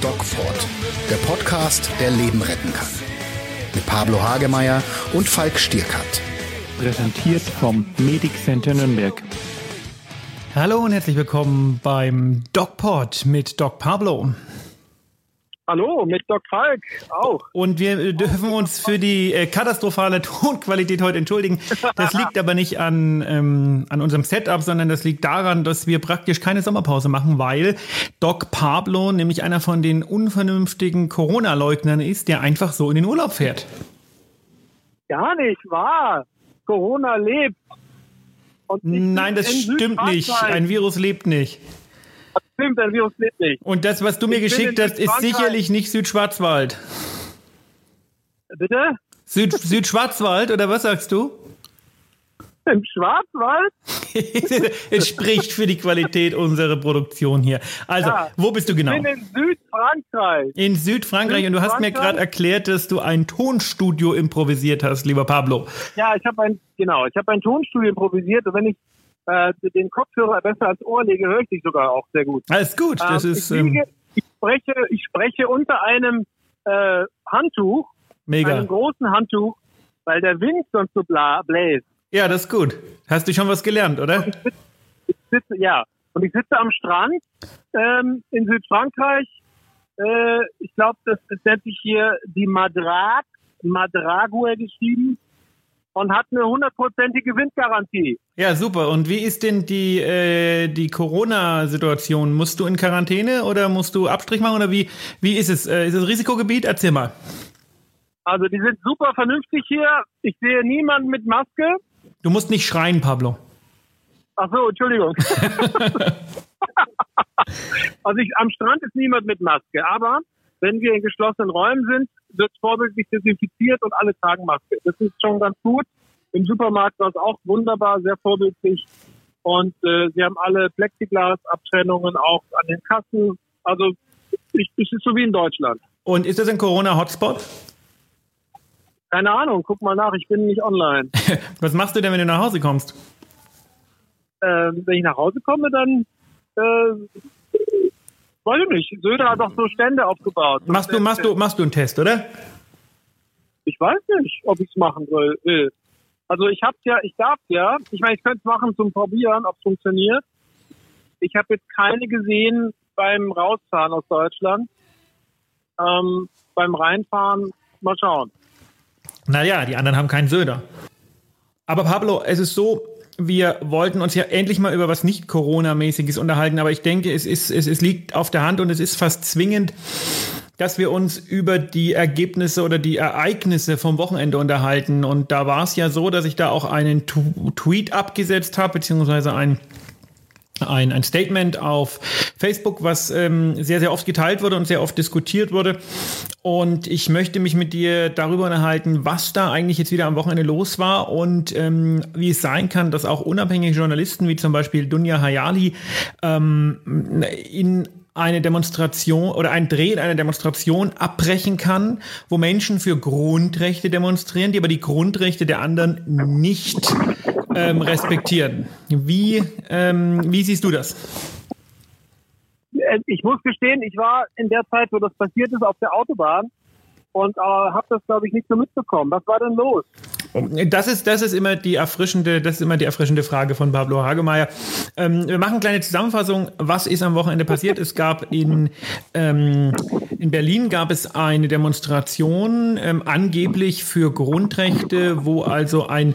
DocPod, der Podcast, der Leben retten kann. Mit Pablo Hagemeyer und Falk Stierkat. Präsentiert vom Medic Center Nürnberg. Hallo und herzlich willkommen beim DocPod mit Doc Pablo. Hallo, mit Doc Falk auch. Und wir dürfen uns für die äh, katastrophale Tonqualität heute entschuldigen. Das liegt aber nicht an, ähm, an unserem Setup, sondern das liegt daran, dass wir praktisch keine Sommerpause machen, weil Doc Pablo nämlich einer von den unvernünftigen Corona-Leugnern ist, der einfach so in den Urlaub fährt. Gar nicht wahr. Corona lebt. Nein, das stimmt nicht. Ein Virus lebt nicht stimmt, der Virus lebt nicht. Und das, was du mir ich geschickt hast, ist sicherlich nicht Südschwarzwald. Bitte? Süd, Südschwarzwald, oder was sagst du? Im Schwarzwald? es spricht für die Qualität unserer Produktion hier. Also, ja, wo bist du genau? Ich bin in Südfrankreich. In Südfrankreich. Süd und du hast mir gerade erklärt, dass du ein Tonstudio improvisiert hast, lieber Pablo. Ja, ich habe ein, genau, ich habe ein Tonstudio improvisiert und wenn ich äh, den Kopfhörer besser als Ohr lege, höre ich dich sogar auch sehr gut. Alles gut, das ähm, ist. Ich, liege, ähm, ich, spreche, ich spreche unter einem äh, Handtuch, Mega. einem großen Handtuch, weil der Wind sonst so bla bläst. Ja, das ist gut. Hast du schon was gelernt, oder? Ich sitze, ich sitze, ja, und ich sitze am Strand ähm, in Südfrankreich. Äh, ich glaube, das, das nennt sich hier die Madrag, Madrague geschrieben und hat eine hundertprozentige Windgarantie. Ja, super. Und wie ist denn die, äh, die Corona-Situation? Musst du in Quarantäne oder musst du Abstrich machen oder wie, wie ist es? Äh, ist es Risikogebiet? Erzähl mal. Also die sind super vernünftig hier. Ich sehe niemanden mit Maske. Du musst nicht schreien, Pablo. Ach so, Entschuldigung. also ich, am Strand ist niemand mit Maske, aber wenn wir in geschlossenen Räumen sind, wird vorbildlich desinfiziert und alle tragen Maske. Das ist schon ganz gut. Im Supermarkt war es auch wunderbar, sehr vorbildlich. Und äh, sie haben alle Plexiglas-Abtrennungen auch an den Kassen. Also es ist so wie in Deutschland. Und ist das ein Corona-Hotspot? Keine Ahnung, guck mal nach, ich bin nicht online. Was machst du denn, wenn du nach Hause kommst? Ähm, wenn ich nach Hause komme, dann äh, Weiß ich nicht. Söder hat doch so Stände aufgebaut. Machst du, machst du, machst du einen Test, oder? Ich weiß nicht, ob ich es machen will. Also ich hab's ja, ich darf ja. Ich meine, ich könnte es machen zum Probieren, ob es funktioniert. Ich habe jetzt keine gesehen beim Rausfahren aus Deutschland. Ähm, beim Reinfahren, mal schauen. Naja, die anderen haben keinen Söder. Aber Pablo, es ist so, wir wollten uns ja endlich mal über was nicht Corona-mäßiges unterhalten, aber ich denke, es, ist, es, es liegt auf der Hand und es ist fast zwingend, dass wir uns über die Ergebnisse oder die Ereignisse vom Wochenende unterhalten. Und da war es ja so, dass ich da auch einen Tweet abgesetzt habe, beziehungsweise ein ein, ein Statement auf Facebook, was ähm, sehr, sehr oft geteilt wurde und sehr oft diskutiert wurde. Und ich möchte mich mit dir darüber unterhalten, was da eigentlich jetzt wieder am Wochenende los war und ähm, wie es sein kann, dass auch unabhängige Journalisten wie zum Beispiel Dunja Hayali ähm, in eine Demonstration oder ein Dreh in einer Demonstration abbrechen kann, wo Menschen für Grundrechte demonstrieren, die aber die Grundrechte der anderen nicht ähm, respektieren. Wie, ähm, wie siehst du das? Äh, ich muss gestehen, ich war in der Zeit, wo das passiert ist, auf der Autobahn und äh, habe das, glaube ich, nicht so mitbekommen. Was war denn los? Das ist, das ist immer die erfrischende, das ist immer die erfrischende Frage von Pablo Hagemeyer. Ähm, wir machen eine kleine Zusammenfassung. Was ist am Wochenende passiert? Es gab in, ähm, in Berlin gab es eine Demonstration, ähm, angeblich für Grundrechte, wo also ein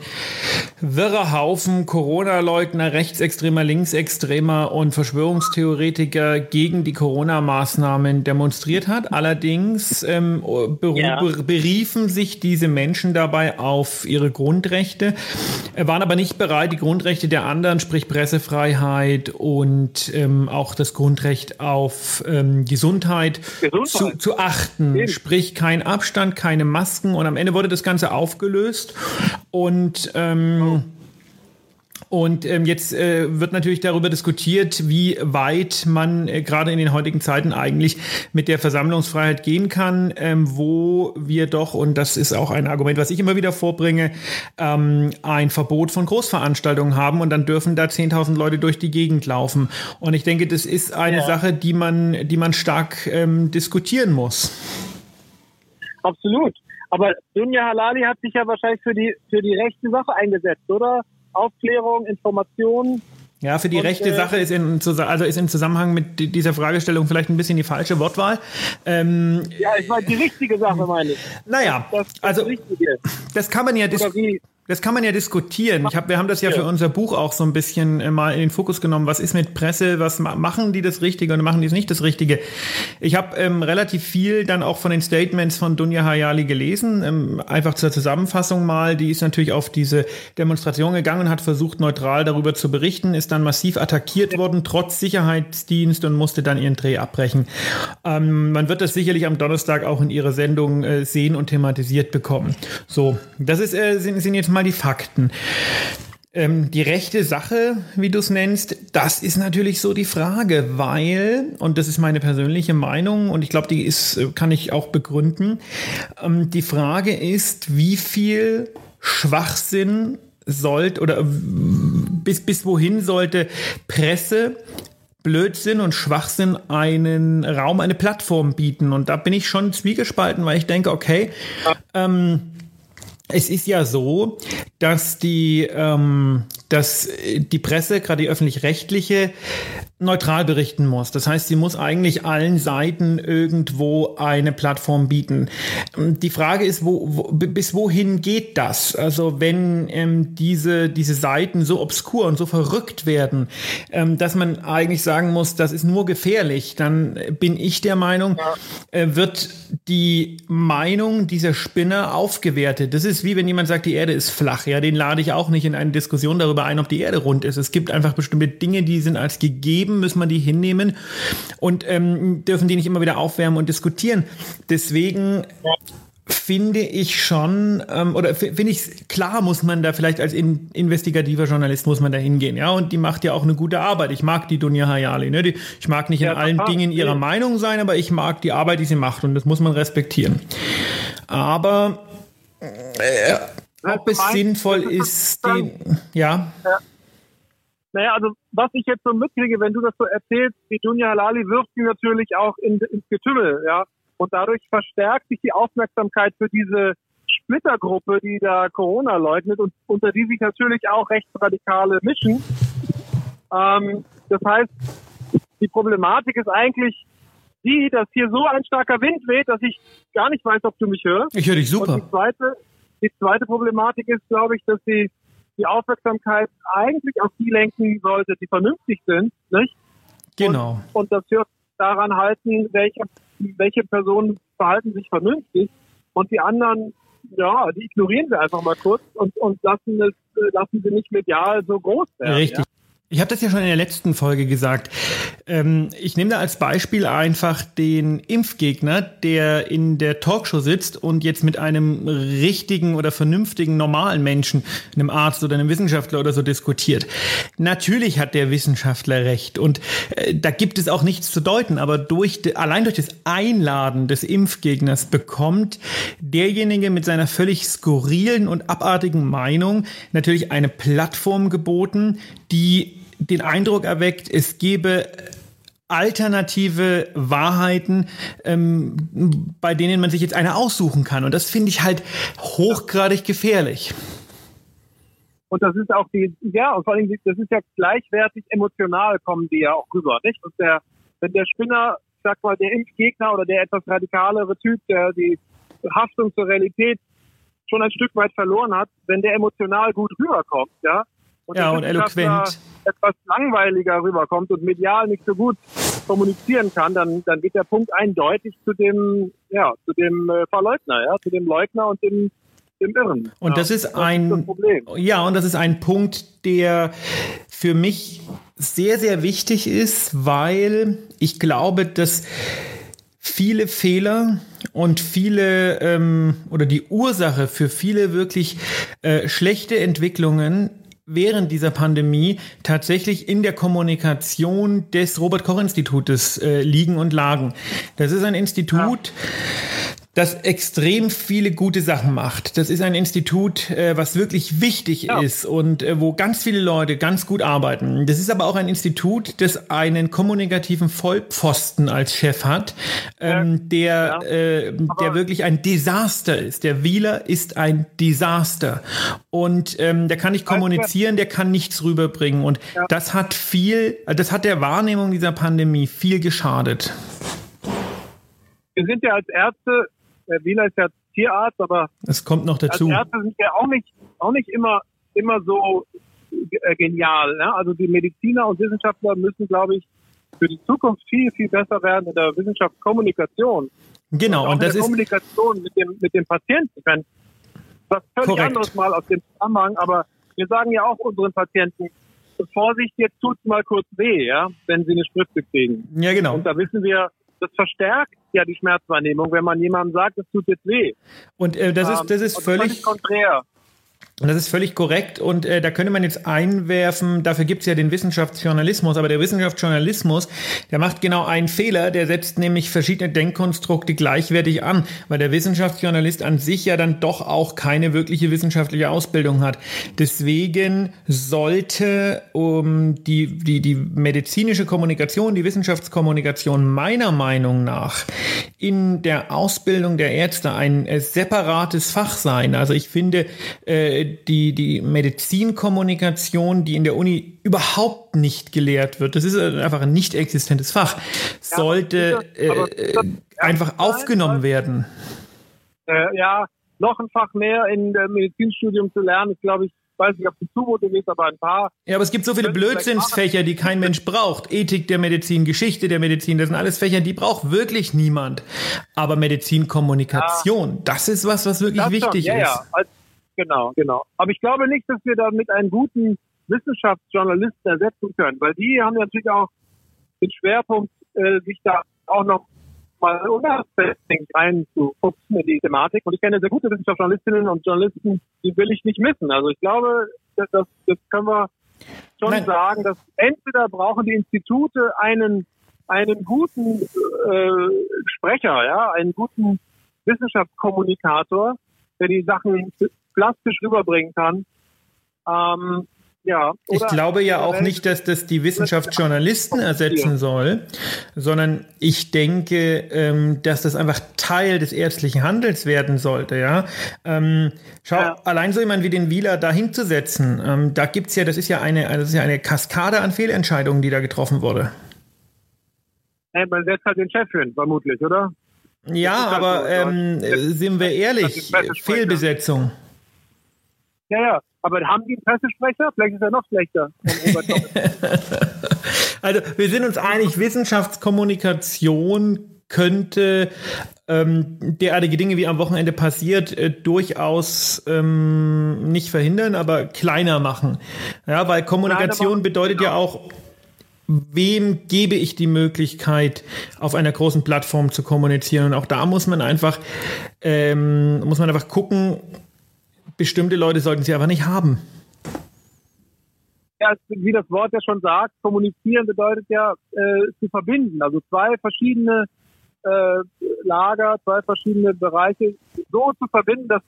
wirrer Haufen Corona-Leugner, Rechtsextremer, Linksextremer und Verschwörungstheoretiker gegen die Corona-Maßnahmen demonstriert hat. Allerdings ähm, ja. beriefen sich diese Menschen dabei auf ihre Grundrechte, waren aber nicht bereit, die Grundrechte der anderen, sprich Pressefreiheit und ähm, auch das Grundrecht auf ähm, Gesundheit, Gesundheit. Zu, zu, achten. Eben. Sprich kein Abstand, keine Masken und am Ende wurde das Ganze aufgelöst und ähm, oh. Und ähm, jetzt äh, wird natürlich darüber diskutiert, wie weit man äh, gerade in den heutigen Zeiten eigentlich mit der Versammlungsfreiheit gehen kann, ähm, wo wir doch, und das ist auch ein Argument, was ich immer wieder vorbringe, ähm, ein Verbot von Großveranstaltungen haben und dann dürfen da 10.000 Leute durch die Gegend laufen. Und ich denke, das ist eine ja. Sache, die man, die man stark ähm, diskutieren muss. Absolut. Aber Dunja Halali hat sich ja wahrscheinlich für die, für die rechte Sache eingesetzt, oder? Aufklärung, Informationen. Ja, für die und, rechte äh, Sache ist in, also ist im Zusammenhang mit dieser Fragestellung vielleicht ein bisschen die falsche Wortwahl. Ähm, ja, ich meine die richtige Sache, meine ich. Naja, das, das also das kann man ja diskutieren. Das kann man ja diskutieren. Hab, wir haben das ja für unser Buch auch so ein bisschen äh, mal in den Fokus genommen. Was ist mit Presse? Was machen die das Richtige und machen die es nicht das Richtige? Ich habe ähm, relativ viel dann auch von den Statements von Dunja Hayali gelesen. Ähm, einfach zur Zusammenfassung mal. Die ist natürlich auf diese Demonstration gegangen und hat versucht, neutral darüber zu berichten, ist dann massiv attackiert worden, trotz Sicherheitsdienst und musste dann ihren Dreh abbrechen. Ähm, man wird das sicherlich am Donnerstag auch in ihrer Sendung äh, sehen und thematisiert bekommen. So, das ist, äh, sind, sind jetzt mal mal die Fakten. Ähm, die rechte Sache, wie du es nennst, das ist natürlich so die Frage, weil, und das ist meine persönliche Meinung und ich glaube, die ist, äh, kann ich auch begründen, ähm, die Frage ist, wie viel Schwachsinn sollte oder bis, bis wohin sollte Presse Blödsinn und Schwachsinn einen Raum, eine Plattform bieten. Und da bin ich schon zwiegespalten, weil ich denke, okay, ähm, es ist ja so, dass die, ähm, dass die Presse, gerade die öffentlich-rechtliche, neutral berichten muss. Das heißt, sie muss eigentlich allen Seiten irgendwo eine Plattform bieten. Die Frage ist, wo, wo bis wohin geht das? Also wenn ähm, diese, diese Seiten so obskur und so verrückt werden, ähm, dass man eigentlich sagen muss, das ist nur gefährlich, dann bin ich der Meinung, äh, wird die Meinung dieser Spinner aufgewertet. Das ist wie wenn jemand sagt, die Erde ist flach. Ja, den lade ich auch nicht in eine Diskussion darüber ein, ob die Erde rund ist. Es gibt einfach bestimmte Dinge, die sind als gegeben geben, müssen wir die hinnehmen und ähm, dürfen die nicht immer wieder aufwärmen und diskutieren. Deswegen finde ich schon, ähm, oder finde ich klar, muss man da vielleicht als in, investigativer Journalist muss man da hingehen, ja, und die macht ja auch eine gute Arbeit. Ich mag die Dunja Hayali, ne? Die, ich mag nicht ja, in allen Dingen ihrer Meinung sein, aber ich mag die Arbeit, die sie macht und das muss man respektieren. Aber äh, ob es sinnvoll ist, die, ja. ja. Naja, also was ich jetzt so mitkriege, wenn du das so erzählst, die Dunja Halali wirft sie natürlich auch in, ins Getümmel, ja. Und dadurch verstärkt sich die Aufmerksamkeit für diese Splittergruppe, die da Corona leugnet und unter die sich natürlich auch Rechtsradikale mischen. Ähm, das heißt, die Problematik ist eigentlich die, dass hier so ein starker Wind weht, dass ich gar nicht weiß, ob du mich hörst. Ich höre dich super. Und die zweite, die zweite Problematik ist, glaube ich, dass sie die Aufmerksamkeit eigentlich auf die lenken sollte, die vernünftig sind, nicht? Genau. Und, und das wird daran halten, welche, welche Personen verhalten sich vernünftig und die anderen, ja, die ignorieren wir einfach mal kurz und, und lassen es, lassen sie nicht medial so groß werden. Richtig. Ja? Ich habe das ja schon in der letzten Folge gesagt. Ähm, ich nehme da als Beispiel einfach den Impfgegner, der in der Talkshow sitzt und jetzt mit einem richtigen oder vernünftigen normalen Menschen, einem Arzt oder einem Wissenschaftler oder so diskutiert. Natürlich hat der Wissenschaftler recht und äh, da gibt es auch nichts zu deuten, aber durch allein durch das Einladen des Impfgegners bekommt derjenige mit seiner völlig skurrilen und abartigen Meinung natürlich eine Plattform geboten, die den Eindruck erweckt, es gebe alternative Wahrheiten, ähm, bei denen man sich jetzt eine aussuchen kann. Und das finde ich halt hochgradig gefährlich. Und das ist auch die, ja, und vor allem, das ist ja gleichwertig emotional kommen die ja auch rüber, nicht? Und der, wenn der Spinner, ich sag mal, der Impfgegner oder der etwas radikalere Typ, der die Haftung zur Realität schon ein Stück weit verloren hat, wenn der emotional gut rüberkommt, ja, und ja, und eloquent. etwas langweiliger rüberkommt und medial nicht so gut kommunizieren kann, dann, dann geht der Punkt eindeutig zu dem, ja, zu dem äh, Verleugner, ja, zu dem Leugner und dem, dem Irren. Und ja, das ist das ein, ist ja, und das ist ein Punkt, der für mich sehr, sehr wichtig ist, weil ich glaube, dass viele Fehler und viele ähm, oder die Ursache für viele wirklich äh, schlechte Entwicklungen während dieser Pandemie tatsächlich in der Kommunikation des Robert Koch Institutes äh, liegen und lagen. Das ist ein Institut, ja das extrem viele gute Sachen macht. Das ist ein Institut, äh, was wirklich wichtig ja. ist und äh, wo ganz viele Leute ganz gut arbeiten. Das ist aber auch ein Institut, das einen kommunikativen Vollpfosten als Chef hat, ähm, der, ja. äh, der wirklich ein Desaster ist. Der Wieler ist ein Desaster. Und ähm, der kann nicht kommunizieren, der kann nichts rüberbringen. Und ja. das hat viel, das hat der Wahrnehmung dieser Pandemie viel geschadet. Wir sind ja als Ärzte der Wiener ist ja Tierarzt, aber es kommt noch dazu. Als Ärzte sind ja auch nicht, auch nicht immer, immer so äh, genial. Ne? Also die Mediziner und Wissenschaftler müssen, glaube ich, für die Zukunft viel, viel besser werden in der Wissenschaftskommunikation. Genau, und, und das ist Kommunikation mit dem, mit dem Patienten. Ich meine, was völlig korrekt. anderes mal aus dem Zusammenhang, aber wir sagen ja auch unseren Patienten, Vorsicht, jetzt tut's mal kurz weh, ja, wenn sie eine Spritze kriegen. Ja, genau. Und da wissen wir, das verstärkt ja die Schmerzwahrnehmung, wenn man jemandem sagt, es tut jetzt weh. Und äh, das ist das ist ähm, völlig, völlig konträr. Und das ist völlig korrekt. Und äh, da könnte man jetzt einwerfen, dafür gibt es ja den Wissenschaftsjournalismus, aber der Wissenschaftsjournalismus, der macht genau einen Fehler, der setzt nämlich verschiedene Denkkonstrukte gleichwertig an, weil der Wissenschaftsjournalist an sich ja dann doch auch keine wirkliche wissenschaftliche Ausbildung hat. Deswegen sollte um, die, die, die medizinische Kommunikation, die Wissenschaftskommunikation meiner Meinung nach in der Ausbildung der Ärzte ein äh, separates Fach sein. Also ich finde, äh, die, die Medizinkommunikation, die in der Uni überhaupt nicht gelehrt wird, das ist einfach ein nicht existentes Fach, sollte äh, einfach aufgenommen werden. Äh, ja, noch ein Fach mehr in der Medizinstudium zu lernen, ist, glaube ich, weiß nicht, ob die Zumute ist, aber ein paar. Ja, aber es gibt so viele Blödsinnsfächer, die kein Mensch braucht. Ethik der Medizin, Geschichte der Medizin, das sind alles Fächer, die braucht wirklich niemand. Aber Medizinkommunikation, ja. das ist was, was wirklich wichtig ja, ist. Ja, als, Genau, genau. Aber ich glaube nicht, dass wir damit einen guten Wissenschaftsjournalisten ersetzen können, weil die haben natürlich auch den Schwerpunkt, äh, sich da auch noch mal unabhängig reinzufuchsen in die Thematik. Und ich kenne sehr gute Wissenschaftsjournalistinnen und Journalisten, die will ich nicht missen. Also ich glaube, das, das können wir schon Nein. sagen, dass entweder brauchen die Institute einen einen guten äh, Sprecher, ja, einen guten Wissenschaftskommunikator, der die Sachen plastisch rüberbringen kann. Ähm, ja, ich glaube ja auch nicht, dass das die Wissenschaftsjournalisten ersetzen soll, sondern ich denke, ähm, dass das einfach Teil des ärztlichen Handels werden sollte. Ja, ähm, schau, ja. allein so jemand wie den Wieler da hinzusetzen, ähm, da gibt's ja, das ist ja eine, das ist ja eine Kaskade an Fehlentscheidungen, die da getroffen wurde. Hey, man setzt halt den Chef hin, vermutlich, oder? Ja, aber ähm, sind wir ehrlich, Fehlbesetzung. Ja, ja. Aber haben die einen Pressesprecher? Vielleicht ist er noch schlechter. also wir sind uns einig, Wissenschaftskommunikation könnte ähm, derartige Dinge, wie am Wochenende passiert, äh, durchaus ähm, nicht verhindern, aber kleiner machen. Ja, weil Kommunikation bedeutet genau. ja auch, wem gebe ich die Möglichkeit, auf einer großen Plattform zu kommunizieren. Und auch da muss man einfach, ähm, muss man einfach gucken, bestimmte Leute sollten sie einfach nicht haben. Ja, wie das Wort ja schon sagt, kommunizieren bedeutet ja äh, zu verbinden. Also zwei verschiedene äh, Lager, zwei verschiedene Bereiche so zu verbinden, dass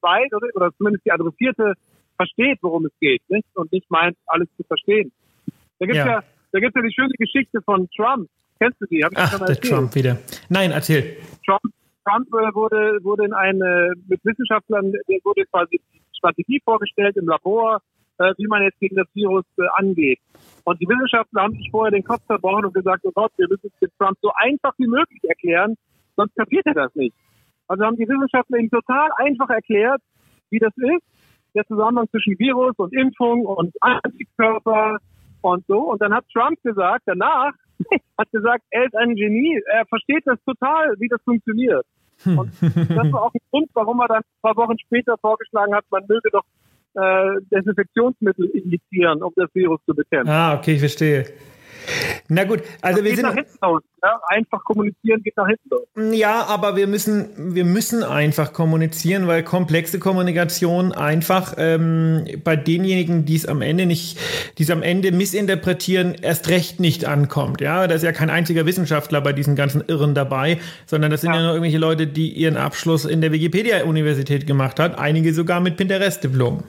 beide oder, oder zumindest die Adressierte versteht, worum es geht, nicht? Und nicht meint, alles zu verstehen. Da gibt ja. ja, da gibt's ja die schöne Geschichte von Trump. Kennst du die? Hab ich Ach, schon der Trump wieder. Nein, erzähl. Trump Trump äh, wurde, wurde in eine, mit Wissenschaftlern, wurde quasi Strategie vorgestellt im Labor, äh, wie man jetzt gegen das Virus äh, angeht. Und die Wissenschaftler haben sich vorher den Kopf zerbrochen und gesagt, oh Gott, wir müssen es mit Trump so einfach wie möglich erklären, sonst kapiert er das nicht. Also haben die Wissenschaftler ihm total einfach erklärt, wie das ist, der Zusammenhang zwischen Virus und Impfung und Antikörper und so. Und dann hat Trump gesagt, danach, hat gesagt, er ist ein Genie, er versteht das total, wie das funktioniert. Und das war auch ein Grund, warum er dann ein paar Wochen später vorgeschlagen hat, man möge doch äh, Desinfektionsmittel injizieren, um das Virus zu bekämpfen. Ah, okay, ich verstehe. Na gut, also das wir geht sind nach hinten los. Ja? Einfach kommunizieren geht nach hinten los. ja, aber wir müssen wir müssen einfach kommunizieren, weil komplexe Kommunikation einfach ähm, bei denjenigen, die es am Ende nicht, die es am Ende missinterpretieren, erst recht nicht ankommt. Ja, da ist ja kein einziger Wissenschaftler bei diesen ganzen Irren dabei, sondern das sind ja, Ja. nur irgendwelche Leute, die ihren Abschluss in der Wikipedia-Universität gemacht hat, einige sogar mit Pinterest-Diplom.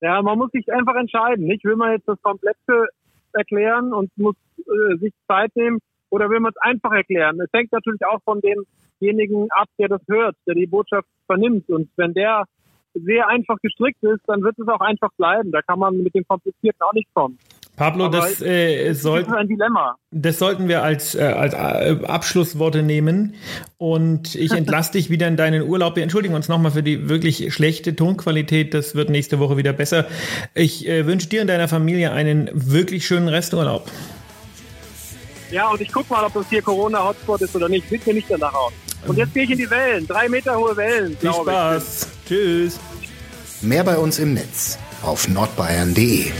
Ja, man muss sich einfach entscheiden. Nicht will man jetzt das Komplette erklären und muss äh, sich Zeit nehmen oder will man es einfach erklären. Es hängt natürlich auch von demjenigen ab, der das hört, der die Botschaft vernimmt. Und wenn der sehr einfach gestrickt ist, dann wird es auch einfach bleiben. Da kann man mit dem Komplizierten auch nicht kommen. Pablo, Aber das äh, Das soll, ist ein Dilemma. Das sollten wir als, äh, als äh, Abschlussworte nehmen. Und ich entlasse dich wieder in deinen Urlaub. Wir entschuldigen uns nochmal für die wirklich schlechte Tonqualität. Das wird nächste Woche wieder besser. Ich äh, wünsche dir und deiner Familie einen wirklich schönen Resturlaub. Ja, und ich guck mal, ob das hier Corona-Hotspot ist oder nicht. Sieht mir nicht danach aus. Und jetzt gehe ich in die Wellen. Drei Meter hohe Wellen, Viel glaube ich. Spaß. Tschüss. Mehr bei uns im Netz auf nordbayern.de.